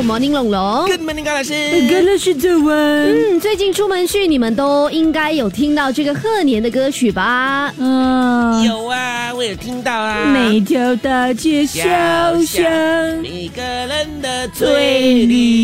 ，Good morning，龙龙。Good morning，高老师。跟了是早安。嗯，最近出门去，你们都应该有听到这个贺年的歌曲吧？嗯，有啊，我有听到啊。每条大街小巷，每个人的嘴里。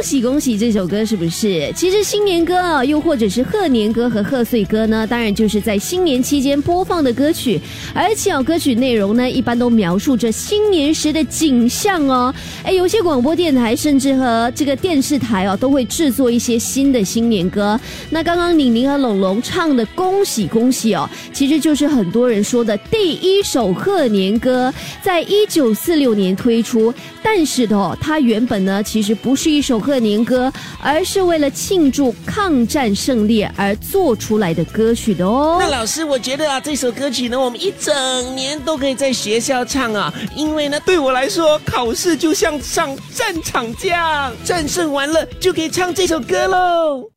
恭喜恭喜！这首歌是不是？其实新年歌啊，又或者是贺年歌和贺岁歌呢，当然就是在新年期间播放的歌曲。而且哦，歌曲内容呢，一般都描述着新年时的景象哦。哎，有些广播电台甚至和这个电视台哦，都会制作一些新的新年歌。那刚刚宁宁和龙龙唱的《恭喜恭喜》哦，其实就是很多人说的第一首贺年歌，在一九四六年推出。但是的哦，它原本呢其实不是一首贺年歌，而是为了庆祝抗战胜利而做出来的歌曲的哦。那老师，我觉得啊，这首歌曲呢，我们一整年都可以在学校唱啊，因为呢，对我来说，考试就像上战场这样，战胜完了就可以唱这首歌喽。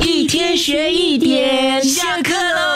一天学一点，下课喽。